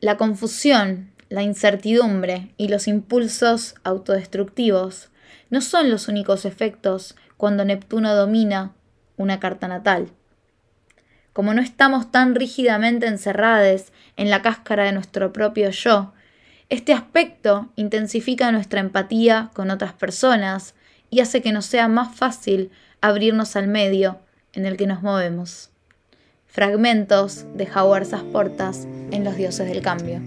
La confusión, la incertidumbre y los impulsos autodestructivos no son los únicos efectos cuando Neptuno domina una carta natal. Como no estamos tan rígidamente encerrados en la cáscara de nuestro propio yo, este aspecto intensifica nuestra empatía con otras personas y hace que nos sea más fácil abrirnos al medio en el que nos movemos. Fragmentos de Howard Portas en Los Dioses del Cambio.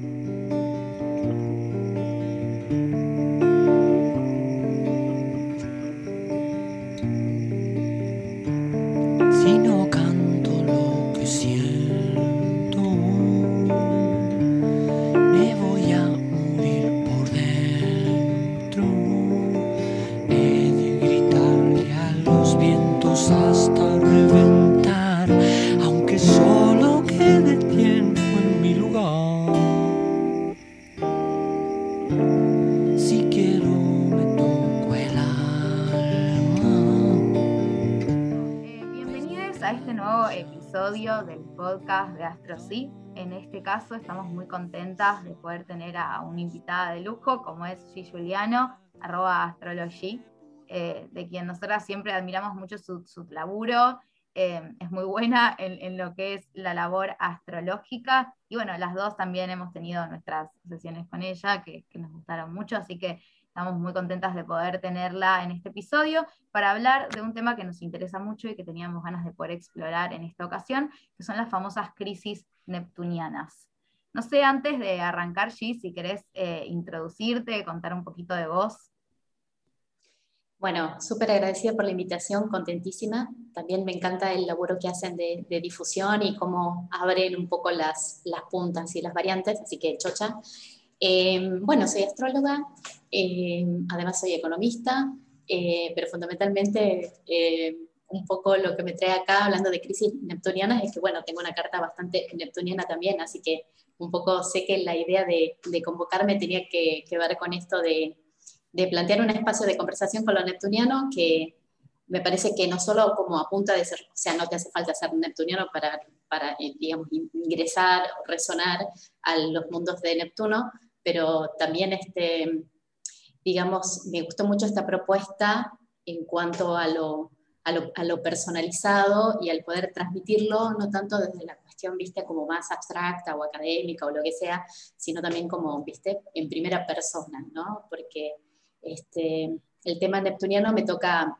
En este caso estamos muy contentas de poder tener a una invitada de lujo como es G. Juliano, astrology, eh, de quien nosotras siempre admiramos mucho su, laburo. Eh, es muy buena en, lo que es la labor astrológica. Y bueno, las dos también hemos tenido nuestras sesiones con ella que, que nos gustaron mucho, así que Estamos muy contentas de poder tenerla en este episodio para hablar de un tema que nos interesa mucho y que teníamos ganas de poder explorar en esta ocasión, que son las famosas crisis neptunianas. No sé, antes de arrancar, G, si querés eh, introducirte, contar un poquito de vos. Bueno, súper agradecida por la invitación, contentísima. También me encanta el laburo que hacen de, difusión y cómo abren un poco las, las puntas y las variantes, así que chocha. Em, bueno, soy astróloga, em, además soy economista, eh, pero fundamentalmente em, un poco lo que me trae acá hablando de crisis neptunianas es que, bueno, tengo una carta bastante neptuniana también, así que un poco sé que la idea de, convocarme tenía que, ver con esto de, plantear un espacio de conversación con lo neptuniano que me parece que no solo como a punta de ser, o sea, no te hace falta ser neptuniano para, para eh, digamos, ingresar o resonar a los mundos de Neptuno, pero también, este, digamos, me gustó mucho esta propuesta en cuanto a lo, a lo, personalizado y al poder transmitirlo, no tanto desde la cuestión, viste, como más abstracta o académica o lo que sea, sino también como, viste, en primera persona, ¿no? Porque este, el tema neptuniano me toca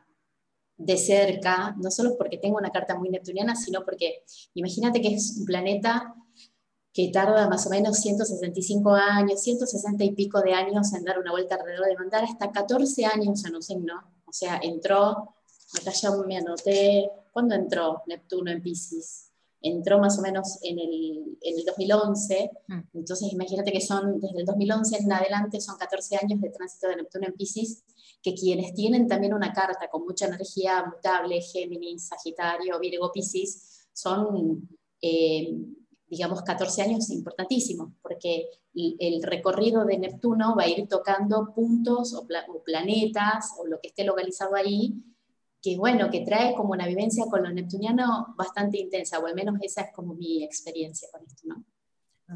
de cerca, no solo porque tengo una carta muy neptuniana, sino porque imagínate que es un planeta que tarda más o menos 165 años, 160 y pico de años en dar una vuelta alrededor de mandar, hasta 14 años en un signo. O sea, entró, acá ya me anoté, ¿cuándo entró Neptuno en Pisces? Entró más o menos en el, en el 2011, mm. entonces imagínate que son desde el 2011 en adelante, son 14 años de tránsito de Neptuno en Pisces, que quienes tienen también una carta con mucha energía mutable, Géminis, Sagitario, Virgo, Pisces, son... Eh, digamos, 14 años importantísimos, porque el recorrido de Neptuno va a ir tocando puntos o, planetas o lo que esté localizado ahí, que bueno, que trae como una vivencia con lo neptuniano bastante intensa, o al menos esa es como mi experiencia con esto, ¿no?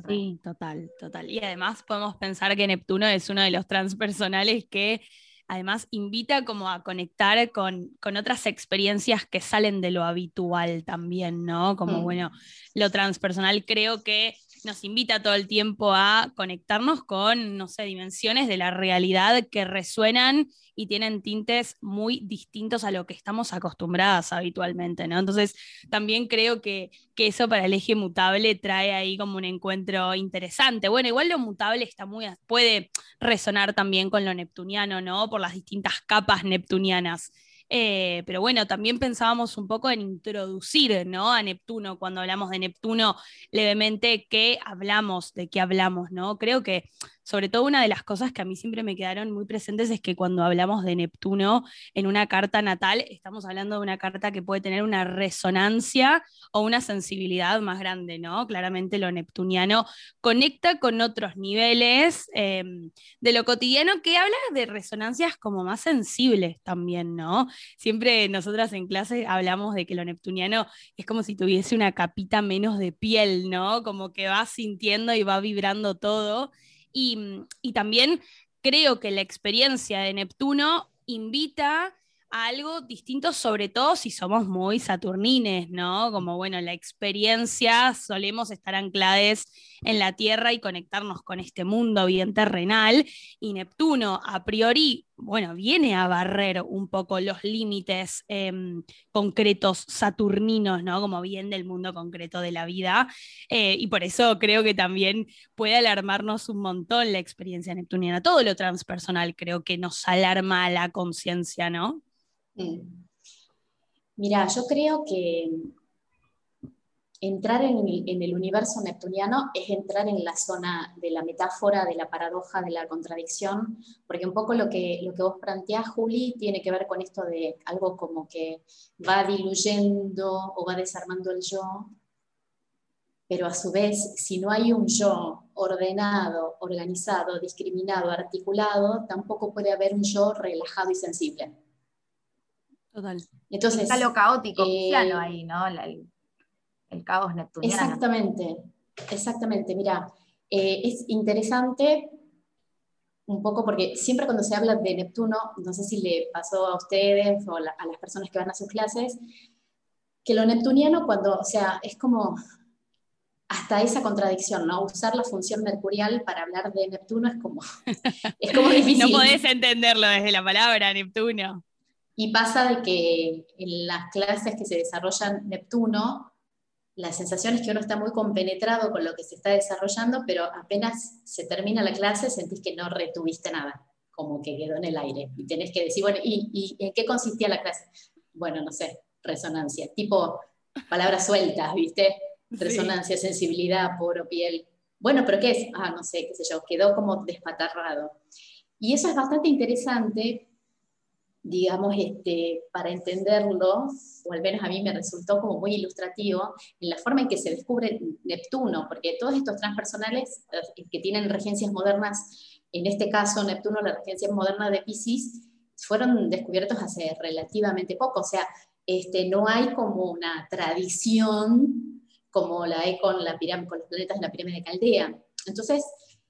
Sí, total, total. Y además podemos pensar que Neptuno es uno de los transpersonales que además invita como a conectar con, otras experiencias que salen de lo habitual también, ¿no? Como, mm. bueno, lo transpersonal creo que nos invita todo el tiempo a conectarnos con, no sé, dimensiones de la realidad que resuenan y tienen tintes muy distintos a lo que estamos acostumbradas habitualmente, ¿no? Entonces, también creo que, eso para el eje mutable trae ahí como un encuentro interesante. Bueno, igual lo mutable está muy, puede resonar también con lo neptuniano, ¿no? Por las distintas capas neptunianas. Eh, pero bueno, también pensábamos un poco en introducir ¿no? a Neptuno, cuando hablamos de Neptuno levemente, ¿qué hablamos? ¿De qué hablamos? ¿no? Creo que sobre todo una de las cosas que a mí siempre me quedaron muy presentes es que cuando hablamos de Neptuno en una carta natal, estamos hablando de una carta que puede tener una resonancia o una sensibilidad más grande, ¿no? Claramente lo neptuniano conecta con otros niveles em, de lo cotidiano que habla de resonancias como más sensibles también, ¿no? Siempre nosotras en clase hablamos de que lo neptuniano es como si tuviese una capita menos de piel, ¿no? Como que va sintiendo y va vibrando todo. Y, también creo que la experiencia de Neptuno invita a algo distinto, sobre todo si somos muy saturnines, ¿no? Como, bueno, la experiencia, solemos estar anclados en la Tierra y conectarnos con este mundo bien terrenal, y Neptuno, a priori, bueno, viene a barrer un poco los límites em, concretos saturninos, ¿no? Como bien del mundo concreto de la vida, eh, y por eso creo que también puede alarmarnos un montón la experiencia neptuniana. Todo lo transpersonal creo que nos alarma la conciencia, ¿no? Mira, yo creo que entrar en el, universo neptuniano es entrar en la zona de la metáfora, de la paradoja, de la contradicción, porque un poco lo que, lo que vos planteás, Juli, tiene que ver con esto de algo como que va diluyendo o va desarmando el yo, pero a su vez, si no hay un yo ordenado, organizado, discriminado, articulado, tampoco puede haber un yo relajado y sensible. Total. Entonces, Está lo caótico eh, ahí, ¿no? el, caos neptuniano. Exactamente, exactamente. Mira, eh, es interesante un poco porque siempre cuando se habla de Neptuno, no sé si le pasó a ustedes o a las personas que van a sus clases, que lo neptuniano cuando, o sea, es como hasta esa contradicción, ¿no? Usar la función mercurial para hablar de Neptuno es como, es como difícil. no podés entenderlo desde la palabra Neptuno. Y pasa de que en las clases que se desarrollan Neptuno, la sensación es que uno está muy compenetrado con lo que se está desarrollando, pero apenas se termina la clase sentís que no retuviste nada, como que quedó en el aire. Y tenés que decir, bueno, ¿y, en qué consistía la clase? Bueno, no sé, resonancia, tipo palabras sueltas, ¿viste? Resonancia, sensibilidad, poro, piel. Bueno, pero ¿qué es? Ah, no sé, qué sé yo, quedó como despatarrado. Y eso es bastante interesante digamos, este, para entenderlo, o al menos a mí me resultó como muy ilustrativo, en la forma en que se descubre Neptuno, porque todos estos transpersonales eh, que tienen regencias modernas, en este caso Neptuno, la regencia moderna de Pisces, fueron descubiertos hace relativamente poco, o sea, este, no hay como una tradición como la hay con, la con los planetas de la pirámide de Caldea. Entonces,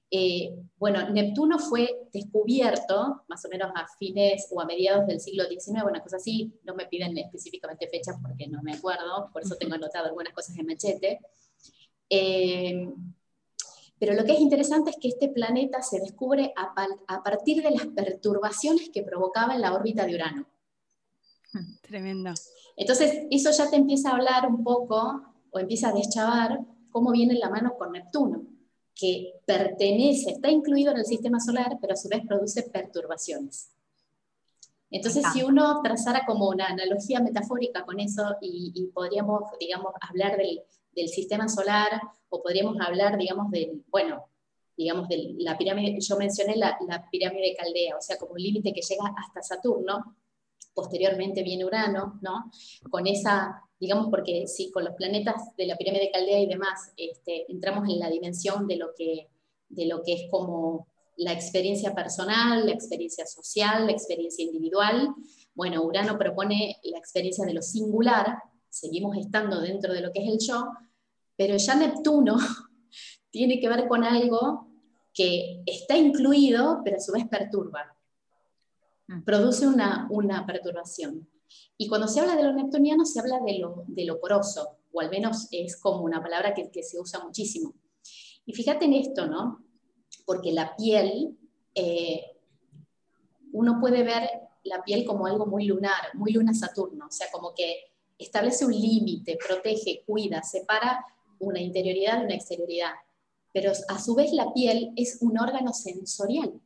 eh, bueno, Neptuno fue descubierto más o menos a fines o a mediados del siglo XIX, una cosa así, no me piden específicamente fechas porque no me acuerdo, por eso tengo anotado algunas cosas en machete. Eh, pero lo que es interesante es que este planeta se descubre a, a, partir de las perturbaciones que provocaba en la órbita de Urano. Tremendo. Entonces, eso ya te empieza a hablar un poco, o empieza a deschavar cómo viene la mano con Neptuno que pertenece, está incluido en el sistema solar, pero a su vez produce perturbaciones. Entonces, si uno trazara como una analogía metafórica con eso y, podríamos, digamos, hablar del, sistema solar o podríamos hablar, digamos, del, bueno, digamos, de la pirámide, yo mencioné la, la pirámide de Caldea, o sea, como un límite que llega hasta Saturno, posteriormente viene Urano, ¿no? Con esa digamos, porque si con los planetas de la pirámide de Caldea y demás este, entramos en la dimensión de lo, que, de lo que es como la experiencia personal, la experiencia social, la experiencia individual, bueno, Urano propone la experiencia de lo singular, seguimos estando dentro de lo que es el yo, pero ya Neptuno tiene que ver con algo que está incluido, pero a su vez perturba. Produce una, una perturbación. Y cuando se habla de lo neptuniano, se habla de lo, de lo poroso, o al menos es como una palabra que, que se usa muchísimo. Y fíjate en esto, ¿no? Porque la piel, eh, uno puede ver la piel como algo muy lunar, muy luna Saturno, o sea, como que establece un límite, protege, cuida, separa una interioridad de una exterioridad. Pero a su vez la piel es un órgano sensorial.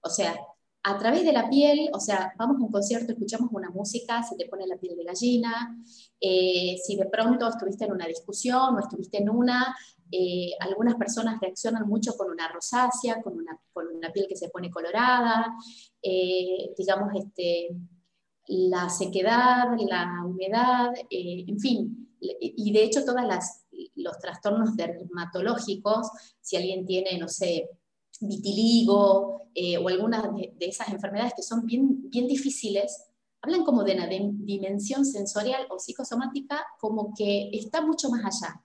O sea, a través de la piel, o sea, vamos a un concierto, escuchamos una música, se te pone la piel de gallina, eh, si de pronto estuviste en una discusión o estuviste en una, eh, algunas personas reaccionan mucho con una rosácea, con una, piel que se pone colorada, eh, digamos, este, la sequedad, la humedad, en fin, y de hecho todos los trastornos dermatológicos, si alguien tiene, no sé, vitiligo o algunas de, esas enfermedades que son bien, bien difíciles, hablan como de una dimensión sensorial o psicosomática como que está mucho más allá.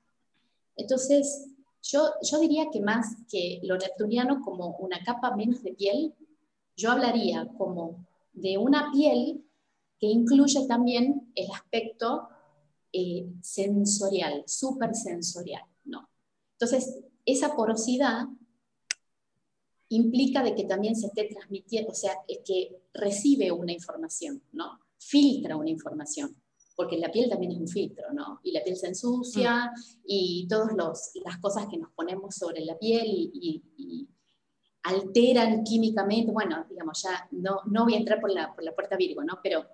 Entonces, yo, yo diría que más que lo neptuniano como una capa menos de piel, yo hablaría como de una piel que incluye también el aspecto eh, sensorial, supersensorial, ¿no? Entonces, esa porosidad implica de que también se esté transmitiendo, o sea, es que recibe una información, ¿no? Filtra una información porque la piel también es un filtro, ¿no? Y la piel se ensucia mm. y todas las cosas que nos ponemos sobre la piel y, alteran químicamente, bueno, digamos, ya no, no voy a entrar por la, por la puerta Virgo, ¿no? Pero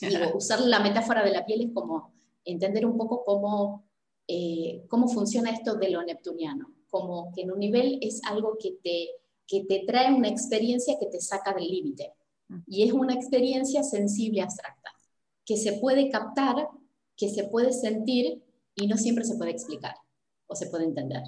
digo, usar la metáfora de la piel es como entender un poco cómo, eh, cómo funciona esto de lo neptuniano, como que en un nivel es algo que te, que te trae una experiencia que te saca del límite. Y es una experiencia sensible, abstracta que se puede captar, que se puede sentir y no siempre se puede explicar o se puede entender.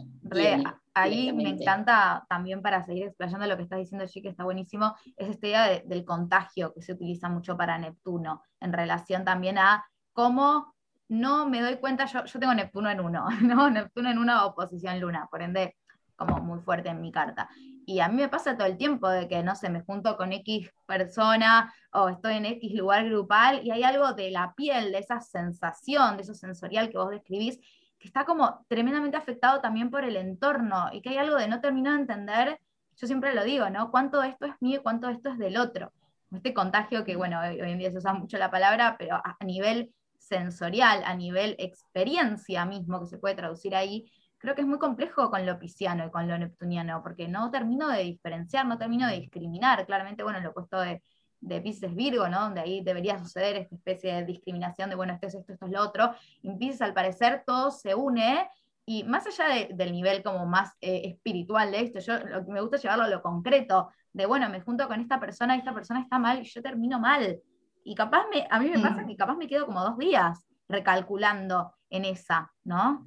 ahí me encanta también para seguir explayando lo que estás diciendo, G, que está buenísimo, es esta idea del contagio que se utiliza mucho para Neptuno, en relación también a cómo no me doy cuenta, yo, yo tengo Neptuno en uno, ¿no? Neptuno en una oposición luna, por ende, como muy fuerte en mi carta. Y a mí me pasa todo el tiempo de que, no sé, me junto con X persona o estoy en X lugar grupal y hay algo de la piel, de esa sensación, de eso sensorial que vos describís, que está como tremendamente afectado también por el entorno y que hay algo de no terminar de entender, yo siempre lo digo, ¿no? Cuánto esto es mío y cuánto esto es del otro. Este contagio que, bueno, hoy en día se usa mucho la palabra, pero a nivel sensorial, a nivel experiencia mismo, que se puede traducir ahí, creo que es muy complejo con lo pisciano y con lo neptuniano, porque no termino de diferenciar, no termino de discriminar. Claramente, bueno, lo opuesto de, de Pisces Virgo, ¿no? Donde ahí debería suceder esta especie de discriminación de, bueno, esto es esto, esto es lo otro. Y en Pisces, al parecer, todo se une. Y más allá del nivel como más eh, espiritual de esto, yo lo que me gusta llevarlo a lo concreto, de bueno, me junto con esta persona y esta persona está mal y yo termino mal. Y capaz me, a mí me pasa mm. que capaz me quedo como dos días recalculando en esa, ¿no?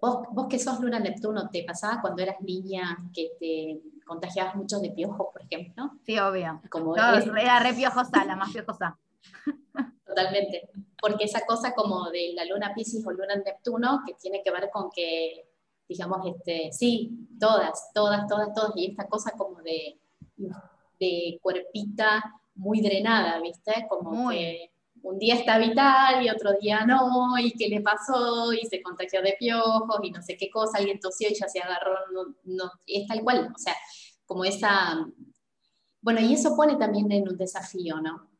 Vos, vos que sos Luna Neptuno, ¿te pasaba cuando eras niña que te contagiabas mucho de piojos, por ejemplo? Sí, obvio. Como Era re piojosa, la más piojosa. Totalmente. Porque esa cosa como de la luna Pisces o luna Neptuno, que tiene que ver con que, digamos, este, sí, todas, todas, todas, todas, y esta cosa como de, de cuerpita muy drenada, ¿viste? Como que un día está vital y otro día no, y qué le pasó, y se contagió de piojos, y no sé qué cosa, alguien tosió y ya se agarró, no, no, es tal cual, o sea, como esa... Bueno, y eso pone también en un desafío, ¿no?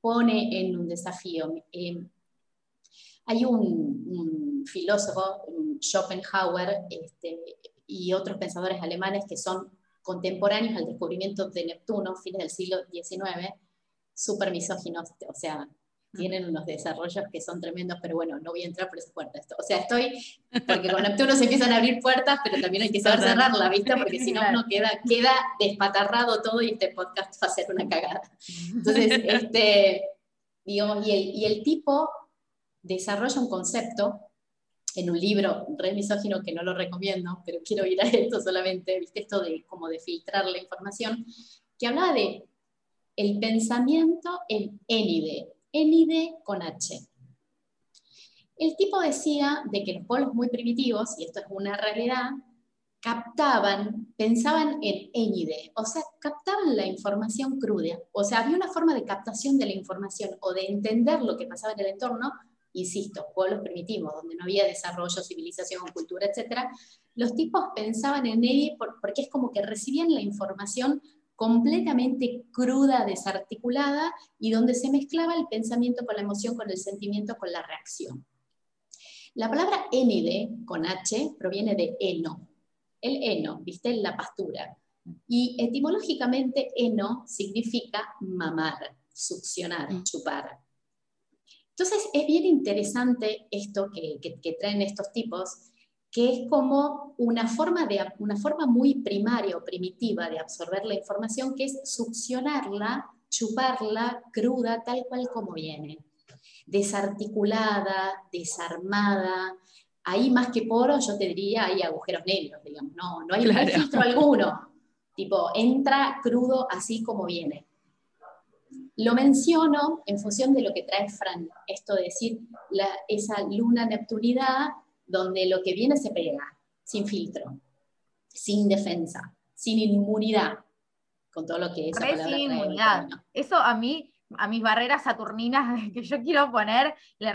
Pone en un desafío. Eh, hay un, filósofo, Schopenhauer, este, y otros pensadores alemanes que son contemporáneos al descubrimiento de Neptuno, fines del siglo XIX, súper misóginos, o sea, tienen unos desarrollos que son tremendos, pero bueno, no voy a entrar por esa puerta. O sea, estoy, porque con Neptuno se empiezan a abrir puertas, pero también hay que saber cerrarla, ¿viste? Porque si no, uno queda, queda despatarrado todo y este podcast va a ser una cagada. Entonces, este, digamos, y el, y el tipo desarrolla un concepto en un libro re misógino que no lo recomiendo, pero quiero ir a esto solamente, ¿viste? Esto de como de filtrar la información, que hablaba de el pensamiento en Enide, Enide con H. El tipo decía de que los pueblos muy primitivos, y esto es una realidad, captaban, pensaban en Enide, o sea, captaban la información cruda, o sea, había una forma de captación de la información o de entender lo que pasaba en el entorno, insisto, pueblos primitivos, donde no había desarrollo, civilización, cultura, etc., los tipos pensaban en Enide porque es como que recibían la información completamente cruda, desarticulada, y donde se mezclaba el pensamiento con la emoción, con el sentimiento, con la reacción. La palabra enide, con H, proviene de eno. El eno, viste, la pastura. Y etimológicamente eno significa mamar, succionar, mm. chupar. Entonces es bien interesante esto que, que traen estos tipos, que es como una forma, de, una forma muy primaria o primitiva de absorber la información, que es succionarla, chuparla cruda, tal cual como viene. Desarticulada, desarmada. Ahí más que poro, yo te diría, hay agujeros negros, digamos, no, no hay, filtro alguno. Tipo, entra crudo así como viene. Lo menciono en función de lo que trae Fran, esto de decir esa luna neptunidad donde lo que viene se pega, sin filtro, sin defensa, sin inmunidad, con todo lo que es. sin inmunidad. Eso a mí, a mis barreras saturninas que yo quiero poner, le,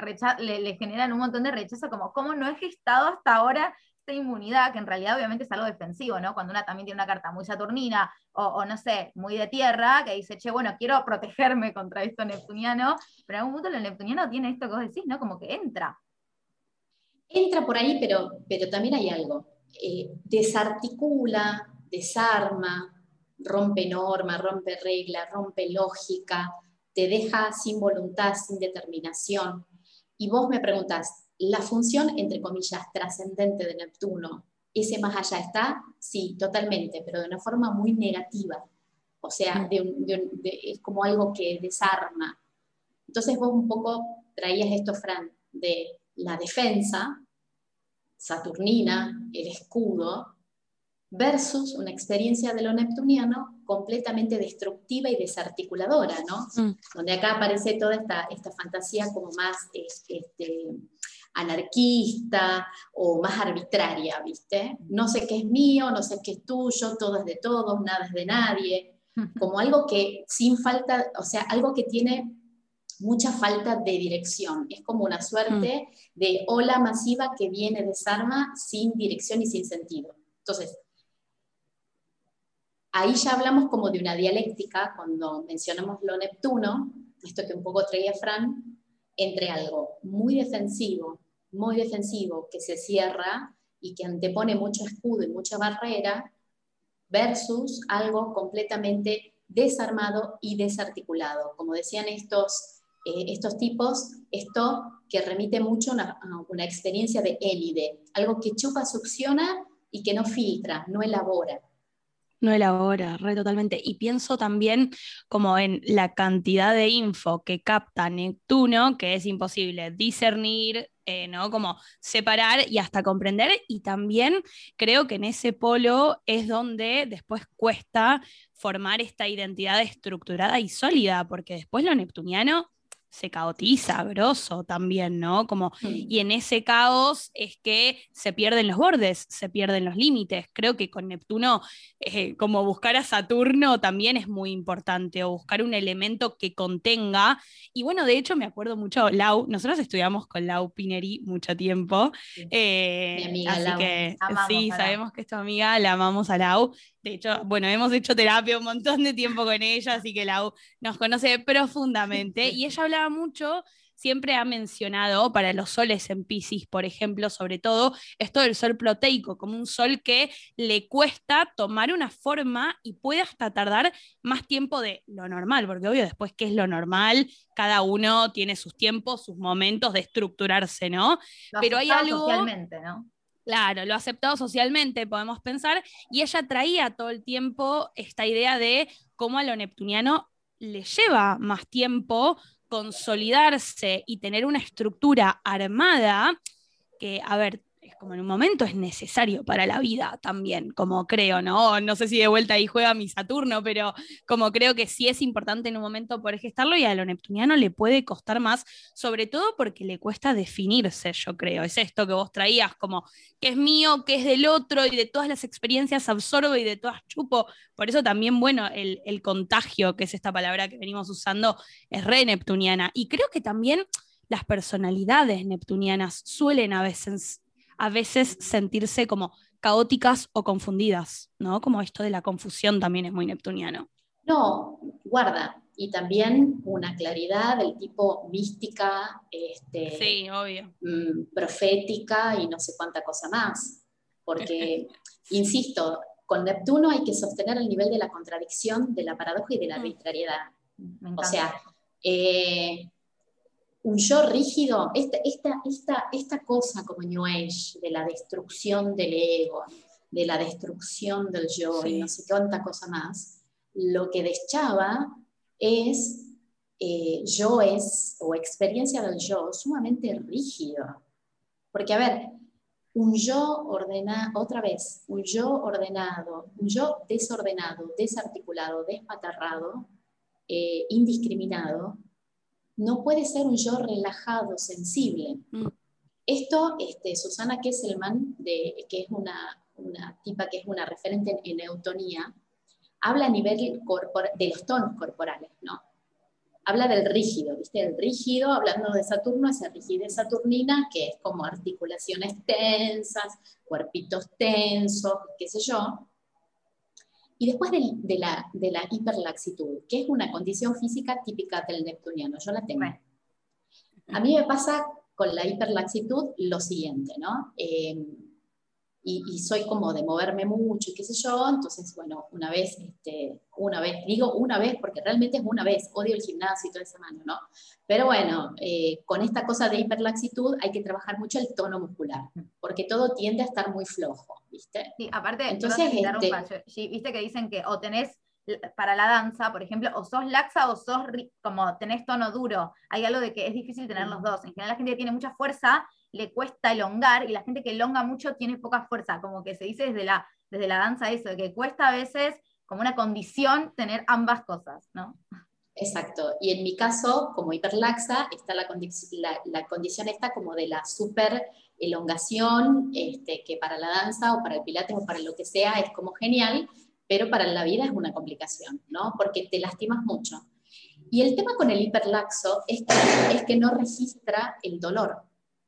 le, generan un montón de rechazo, como cómo no he gestado hasta ahora esta inmunidad, que en realidad obviamente es algo defensivo, ¿no? Cuando una también tiene una carta muy saturnina o, o, no sé, muy de tierra, que dice, che, bueno, quiero protegerme contra esto neptuniano, pero en algún punto el neptuniano tiene esto que vos decís, ¿no? Como que entra. Entra por ahí, pero, pero también hay algo. Eh, desarticula, desarma, rompe norma, rompe regla, rompe lógica, te deja sin voluntad, sin determinación. Y vos me preguntás, ¿la función, entre comillas, trascendente de Neptuno, ese más allá está? Sí, totalmente, pero de una forma muy negativa. O sea, es como algo que desarma. Entonces vos un poco traías esto, Fran, de la defensa, saturnina, el escudo, versus una experiencia de lo neptuniano completamente destructiva y desarticuladora, ¿no? Mm. Donde acá aparece toda esta, esta fantasía como más este, anarquista o más arbitraria, ¿viste? No sé qué es mío, no sé qué es tuyo, todo es de todos, nada es de nadie, como algo que sin falta, o sea, algo que tiene mucha falta de dirección. Es como una suerte mm. de ola masiva que viene, desarma sin dirección y sin sentido. Entonces, ahí ya hablamos como de una dialéctica cuando mencionamos lo Neptuno, esto que un poco traía Fran, entre algo muy defensivo, muy defensivo, que se cierra y que antepone mucho escudo y mucha barrera, versus algo completamente desarmado y desarticulado. Como decían estos eh, estos tipos, esto que remite mucho a una, experiencia de élide, algo que chupa, succiona y que no filtra, no elabora. No elabora, re totalmente. Y pienso también como en la cantidad de info que capta Neptuno, que es imposible discernir, eh, ¿no? Como separar y hasta comprender. Y también creo que en ese polo es donde después cuesta formar esta identidad estructurada y sólida, porque después lo neptuniano se caotiza, grosso también, ¿no? Como. Y en ese caos es que se pierden los bordes, se pierden los límites. Creo que con Neptuno, eh, como buscar a Saturno también es muy importante, o buscar un elemento que contenga. Y bueno, de hecho me acuerdo mucho, Lau, nosotros estudiamos con Lau Pineri mucho tiempo. Eh, Mi amiga así que sí, sabemos que es tu amiga, la amamos a Lau. De hecho, bueno, hemos hecho terapia un montón de tiempo con ella, así que Lau nos conoce profundamente. Y ella hablaba mucho, siempre ha mencionado para los soles en Pisces, por ejemplo, sobre todo, esto del sol proteico, como un sol que le cuesta tomar una forma y puede hasta tardar más tiempo de lo normal, porque obvio después, ¿qué es lo normal? Cada uno tiene sus tiempos, sus momentos de estructurarse, ¿no? Pero hay algo... Socialmente, ¿no? Claro, lo aceptado socialmente, podemos pensar, y ella traía todo el tiempo esta idea de cómo a lo neptuniano le lleva más tiempo consolidarse y tener una estructura armada, que, a ver, como en un momento es necesario para la vida también, como creo, ¿no? No sé si de vuelta ahí juega mi Saturno, pero como creo que sí es importante en un momento poder gestarlo y a lo neptuniano le puede costar más, sobre todo porque le cuesta definirse, yo creo. Es esto que vos traías, como que es mío, que es del otro y de todas las experiencias absorbo y de todas chupo. Por eso también, bueno, el, el contagio, que es esta palabra que venimos usando, es re neptuniana. Y creo que también las personalidades neptunianas suelen a veces a veces sentirse como caóticas o confundidas, ¿no? Como esto de la confusión también es muy neptuniano. No, guarda, y también una claridad del tipo mística, este, sí, obvio. Mm, profética y no sé cuánta cosa más. Porque, insisto, con Neptuno hay que sostener el nivel de la contradicción, de la paradoja y de la mm. arbitrariedad. O sea, eh, un yo rígido, esta, esta, esta, esta cosa como New Age, de la destrucción del ego, de la destrucción del yo y no sé cuánta cosa más, lo que deschaba es eh, yo es, o experiencia del yo, sumamente rígido. Porque, a ver, un yo ordenado, otra vez, un yo ordenado, un yo desordenado, desarticulado, despatarrado, eh, indiscriminado, no puede ser un yo relajado, sensible. Mm. Esto, este, Susana Kesselman, de, que es una, una, tipa que es una referente en, eutonía, habla a nivel de los tonos corporales, ¿no? Habla del rígido, ¿viste? El rígido, hablando de Saturno, esa rigidez saturnina, que es como articulaciones tensas, cuerpitos tensos, qué sé yo. Y después de, la, de, la, hiperlaxitud, que es una condición física típica del neptuniano, yo la tengo. A mí me pasa con la hiperlaxitud lo siguiente, ¿no? Eh, y, soy como de moverme mucho y qué sé yo, entonces, bueno, una vez, este, una vez, digo una vez porque realmente es una vez, odio el gimnasio y toda esa mano, ¿no? Pero bueno, eh, con esta cosa de hiperlaxitud hay que trabajar mucho el tono muscular, porque todo tiende a estar muy flojo, ¿viste? Sí, aparte, entonces, este, sí, viste que dicen que o tenés para la danza, por ejemplo, o sos laxa o sos como tenés tono duro. Hay algo de que es difícil tener los dos. En general la gente tiene mucha fuerza le cuesta elongar y la gente que elonga mucho tiene poca fuerza, como que se dice desde la, desde la danza eso, de que cuesta a veces como una condición tener ambas cosas, ¿no? Exacto, y en mi caso, como hiperlaxa, está la, condición esta como de la super elongación, este, que para la danza o para el pilates o para lo que sea es como genial, pero para la vida es una complicación, ¿no? Porque te lastimas mucho. Y el tema con el hiperlaxo es que, es que no registra el dolor.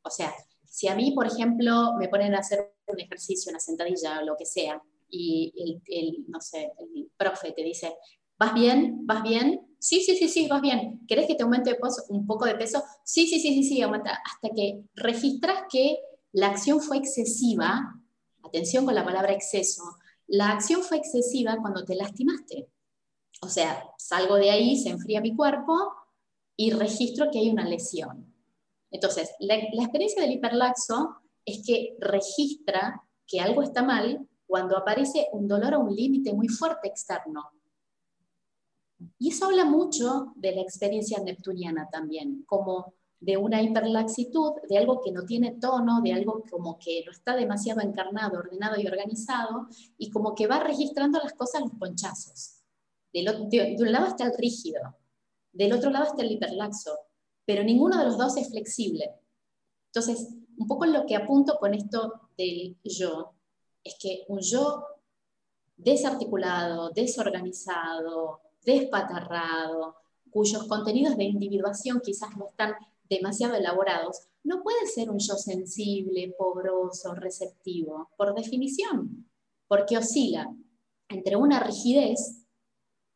O sea, si a mí, por ejemplo, me ponen a hacer un ejercicio, una sentadilla o lo que sea, y el, no sé, el profe te dice, ¿vas bien? ¿Vas bien? Sí, sí, sí, sí, vas bien. ¿Querés que te aumente un poco de peso? Sí, sí, sí, sí, sí, aumenta. Hasta que registras que la acción fue excesiva, atención con la palabra exceso, la acción fue excesiva cuando te lastimaste. O sea, salgo de ahí, se enfría mi cuerpo y registro que hay una lesión. Entonces, la, experiencia del hiperlaxo es que registra que algo está mal cuando aparece un dolor a un límite muy fuerte externo. Y eso habla mucho de la experiencia neptuniana también, como de una hiperlaxitud, de algo que no tiene tono, de algo como que no está demasiado encarnado, ordenado y organizado, y como que va registrando las cosas los ponchazos. de un lado está el rígido, del otro lado está el hiperlaxo, pero ninguno de los dos es flexible. Entonces, un poco lo que apunto con esto del yo es que un yo desarticulado, desorganizado, despatarrado, cuyos contenidos de individuación quizás no están demasiado elaborados, no puede ser un yo sensible, pobroso, receptivo, por definición, porque oscila entre una rigidez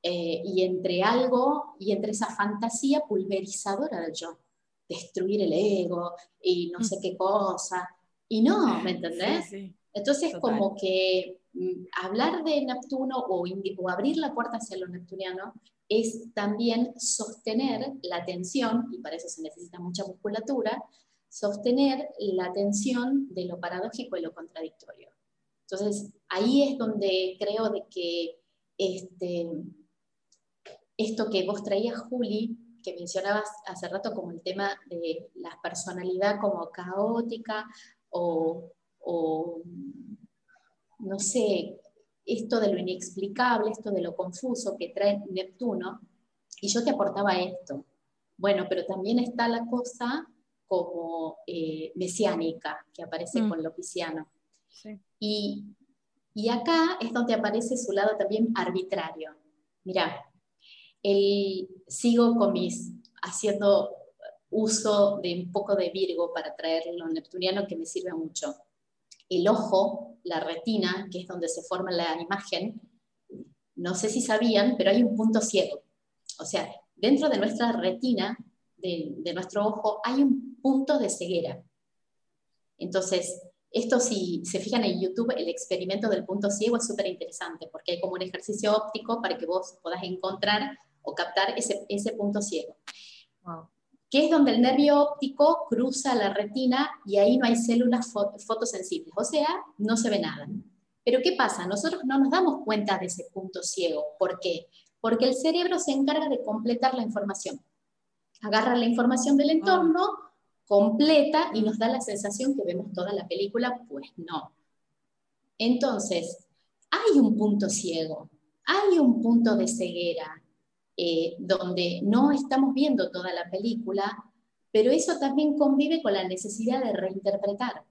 eh, y entre algo y entre esa fantasía pulverizadora del yo, destruir el ego y no sé mm. qué cosa. Y no, ¿me entendés? Entonces, como que mm, hablar de Neptuno o, o, abrir la puerta hacia lo neptuniano es también sostener la atención, y para eso se necesita mucha musculatura, sostener la atención de lo paradójico y lo contradictorio. Entonces, ahí es donde creo de que este, esto que vos traías, Juli, que mencionabas hace rato como el tema de la personalidad como caótica o, no sé, esto de lo inexplicable, esto de lo confuso que trae Neptuno, y yo te aportaba esto. Bueno, pero también está la cosa como eh, mesiánica, que aparece mm. con lo pisciano. Y, y acá es donde aparece su lado también arbitrario. Mira, el, sigo con mis, haciendo uso de un poco de Virgo para traer lo neptuniano que me sirve mucho. El ojo, la retina, que es donde se forma la imagen, no sé si sabían, pero hay un punto ciego. O sea, dentro de nuestra retina, de, de nuestro ojo, hay un punto de ceguera. Entonces, esto si se fijan en YouTube, el experimento del punto ciego es súper interesante porque hay como un ejercicio óptico para que vos puedas encontrar o captar ese, ese punto ciego. que es donde el nervio óptico cruza la retina y ahí no hay células fotosensibles, o sea, no se ve nada. Pero ¿qué pasa? Nosotros no nos damos cuenta de ese punto ciego. ¿Por qué? Porque el cerebro se encarga de completar la información. Agarra la información del entorno, completa y nos da la sensación que vemos toda la película, pues no. Entonces, hay un punto ciego, hay un punto de ceguera, eh, donde no estamos viendo toda la película, pero eso también convive con la necesidad de reinterpretar,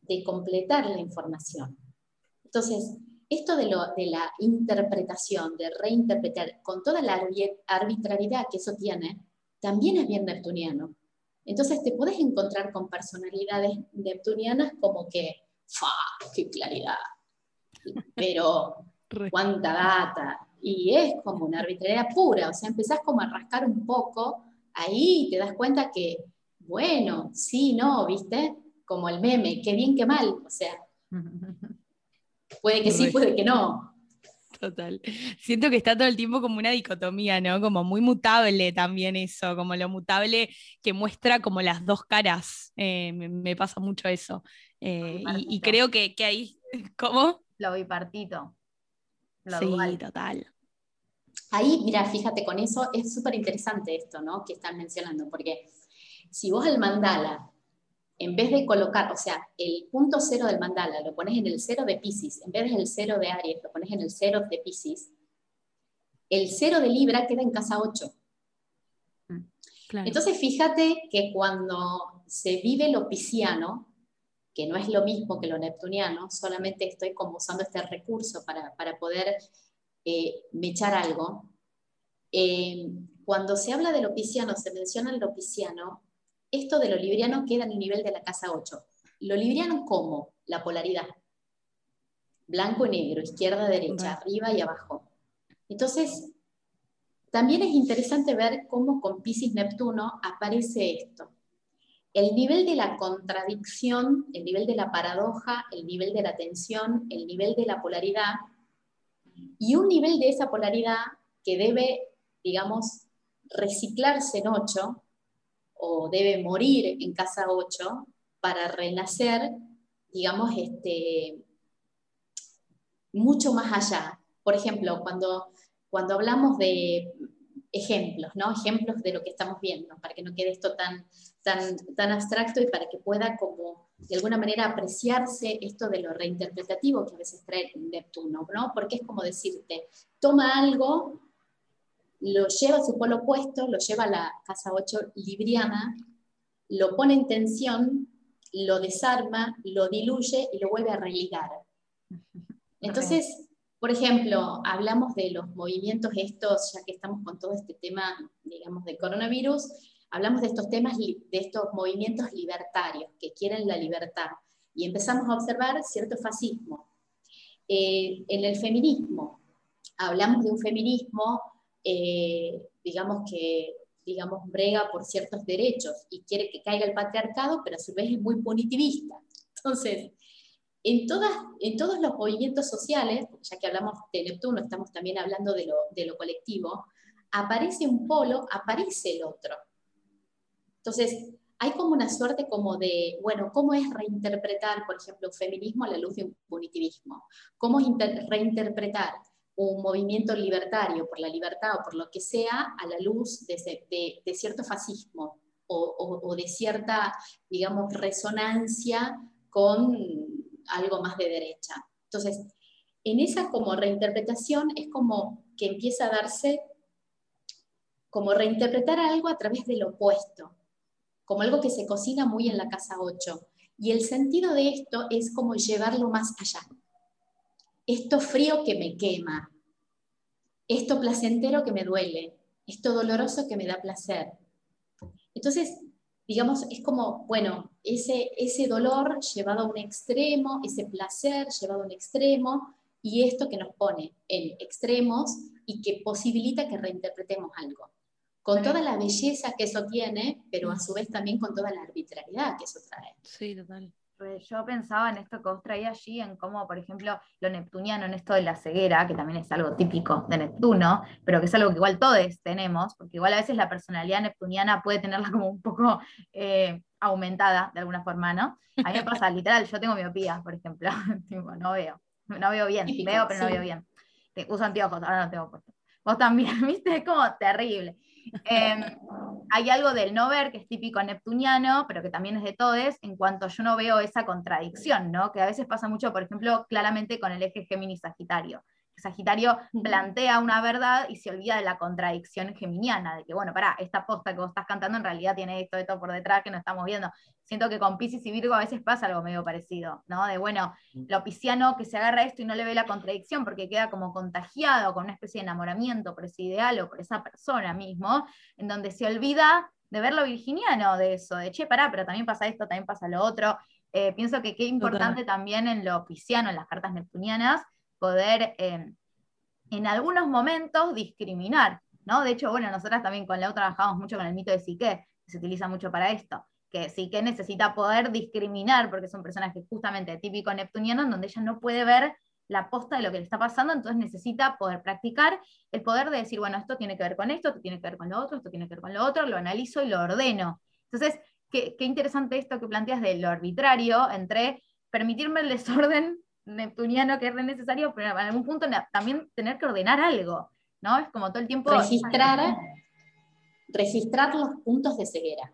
de completar la información. Entonces, esto de, de la interpretación, de reinterpretar, con toda la arbitrariedad que eso tiene, también es bien neptuniano. Entonces te puedes encontrar con personalidades neptunianas como que, ¡fa! ¡Qué claridad! Pero, ¿cuánta data? Y es como una arbitrariedad pura, o sea, empezás como a rascar un poco ahí te das cuenta que, bueno, sí, no, ¿viste? Como el meme, qué bien, qué mal, o sea, puede que sí, puede que no. Total. Siento que está todo el tiempo como una dicotomía, ¿no? Como muy mutable también eso, como lo mutable que muestra como las dos caras. Eh, me, pasa mucho eso. Eh, y, creo que, que ahí, ¿cómo? Lo bipartito. Lo sí, total. Ahí, mira, fíjate, con eso es súper interesante esto, ¿no? Que están mencionando, porque si vos el mandala, en vez de colocar, o sea, el punto cero del mandala lo pones en el cero de Pisces, en vez del cero de Aries, lo pones en el cero de Pisces, el cero de Libra queda en casa 8. Mm, Entonces, fíjate que cuando se vive lo pisciano, que no es lo mismo que lo neptuniano, solamente estoy como usando este recurso para, para poder eh, echar algo. Eh, cuando se habla de lo pisciano, se menciona el lo pisciano, esto de lo libriano queda en el nivel de la casa 8. Lo libriano como la polaridad. Blanco y negro, izquierda, derecha, arriba y abajo. Entonces, también es interesante ver cómo con Piscis Neptuno aparece esto. El nivel de la contradicción, el nivel de la paradoja, el nivel de la tensión, el nivel de la polaridad, y un nivel de esa polaridad que debe, digamos, reciclarse en 8 o debe morir en casa 8 para renacer, digamos, este, mucho más allá. Por ejemplo, cuando, cuando hablamos de ejemplos, ¿no? Ejemplos de lo que estamos viendo, para que no quede esto tan, tan, tan abstracto y para que pueda como de alguna manera apreciarse esto de lo reinterpretativo que a veces trae Neptuno, ¿no? Porque es como decirte, toma algo, lo lleva a su polo opuesto, lo lleva a la casa 8 libriana, lo pone en tensión, lo desarma, lo diluye y lo vuelve a religar. Entonces, por ejemplo, hablamos de los movimientos estos, ya que estamos con todo este tema, digamos, de coronavirus, hablamos de estos temas, de estos movimientos libertarios que quieren la libertad y empezamos a observar cierto fascismo. Eh, en el feminismo, hablamos de un feminismo, eh, digamos que digamos, brega por ciertos derechos y quiere que caiga el patriarcado, pero a su vez es muy punitivista. Entonces, en, todos los movimientos sociales, ya que hablamos de Neptuno, estamos también hablando de lo colectivo, aparece un polo, aparece el otro. Entonces, hay como una suerte como de, bueno, ¿cómo es reinterpretar, por ejemplo, feminismo a la luz de un punitivismo? ¿Cómo es reinterpretar un movimiento libertario por la libertad o por lo que sea a la luz de, cierto fascismo o, o, de cierta, digamos, resonancia con algo más de derecha? Entonces, en esa como reinterpretación es como que empieza a darse como reinterpretar algo a través del opuesto como algo que se cocina muy en la casa 8. Y el sentido de esto es como llevarlo más allá. Esto frío que me quema, esto placentero que me duele, esto doloroso que me da placer. Entonces, digamos, es como, bueno, ese, ese dolor llevado a un extremo, ese placer llevado a un extremo, y esto que nos pone en extremos y que posibilita que reinterpretemos algo con toda la belleza que eso tiene, pero a su vez también con toda la arbitrariedad que eso trae. Sí, total. yo pensaba en esto que vos traía allí, en cómo, por ejemplo, lo neptuniano en esto de la ceguera, que también es algo típico de Neptuno, pero que es algo que igual todos tenemos, porque igual a veces la personalidad neptuniana puede tenerla como un poco eh, aumentada de alguna forma, ¿no? A mí me pasa, literal, yo tengo miopía, por ejemplo, no veo, no veo bien, veo pero no veo bien. Uso anteojos, ahora no tengo puesto. Vos también, ¿viste? Es como terrible. Em, hay algo del no ver que es típico neptuniano, pero que también es de todes, en cuanto yo no veo esa contradicción, ¿no? Que a veces pasa mucho, por ejemplo, claramente con el eje Géminis-Sagitario. Sagitario plantea una verdad y se olvida de la contradicción geminiana, de que, bueno, para esta posta que vos estás cantando en realidad tiene esto, esto por detrás que no estamos viendo. Siento que con Pisces y Virgo a veces pasa algo medio parecido, ¿no? De, bueno, lo pisciano que se agarra a esto y no le ve la contradicción porque queda como contagiado con una especie de enamoramiento por ese ideal o por esa persona mismo, en donde se olvida de ver lo virginiano de eso, de, che, pará, pero también pasa esto, también pasa lo otro. Eh, pienso que qué importante también en lo pisciano, en las cartas neptunianas, poder eh, en algunos momentos discriminar, ¿no? De hecho, bueno, nosotras también con Leo trabajamos mucho con el mito de Psique, que se utiliza mucho para esto, que Psique necesita poder discriminar, porque es un personaje justamente típico neptuniano, en donde ella no puede ver la posta de lo que le está pasando, entonces necesita poder practicar el poder de decir, bueno, esto tiene que ver con esto, esto tiene que ver con lo otro, esto tiene que ver con lo otro, lo analizo y lo ordeno. Entonces, qué, qué interesante esto que planteas de lo arbitrario entre permitirme el desorden neptuniano que es necesario, pero en algún punto también tener que ordenar algo, ¿no? Es como todo el tiempo... Registrar, registrar los puntos de ceguera.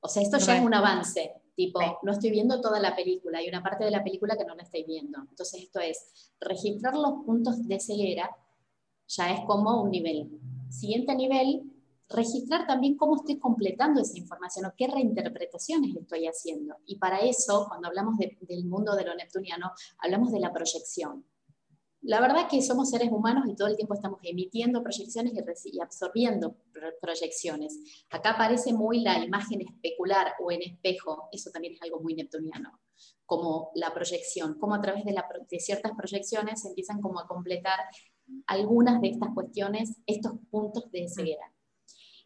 O sea, esto ya es un avance, tipo, no estoy viendo toda la película, hay una parte de la película que no la estoy viendo. Entonces esto es, registrar los puntos de ceguera ya es como un nivel. Siguiente nivel, registrar también cómo estoy completando esa información o qué reinterpretaciones estoy haciendo. Y para eso, cuando hablamos del mundo de lo neptuniano, hablamos de la proyección. La verdad que somos seres humanos y todo el tiempo estamos emitiendo proyecciones y, absorbiendo proyecciones. Acá aparece muy la imagen especular o en espejo, eso también es algo muy neptuniano, como la proyección, como a través de, de ciertas proyecciones se empiezan como a completar algunas de estas cuestiones, estos puntos de ceguera.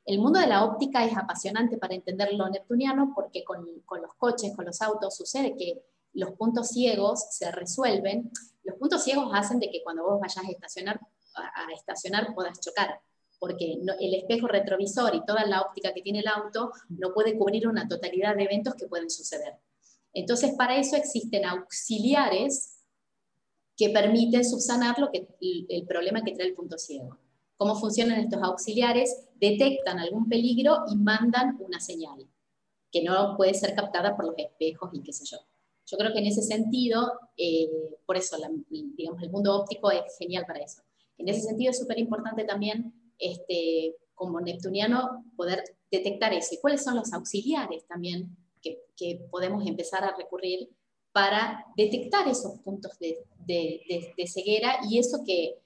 El mundo de la óptica es apasionante para entender lo neptuniano porque con, los coches, con los autos, sucede que los puntos ciegos se resuelven. Los puntos ciegos hacen de que cuando vos vayas a estacionar, a, estacionar puedas chocar, porque el espejo retrovisor y toda la óptica que tiene el auto no puede cubrir una totalidad de eventos que pueden suceder. Entonces, para eso existen auxiliares que permiten subsanar lo que, el problema que trae el punto ciego cómo funcionan estos auxiliares, detectan algún peligro y mandan una señal, que no puede ser captada por los espejos y qué sé yo. Yo creo que en ese sentido, eh, por eso, digamos, el mundo óptico es genial para eso. En ese sentido es súper importante también, este, como neptuniano, poder detectar eso. ¿Y cuáles son los auxiliares también que, podemos empezar a recurrir para detectar esos puntos de, de ceguera y eso que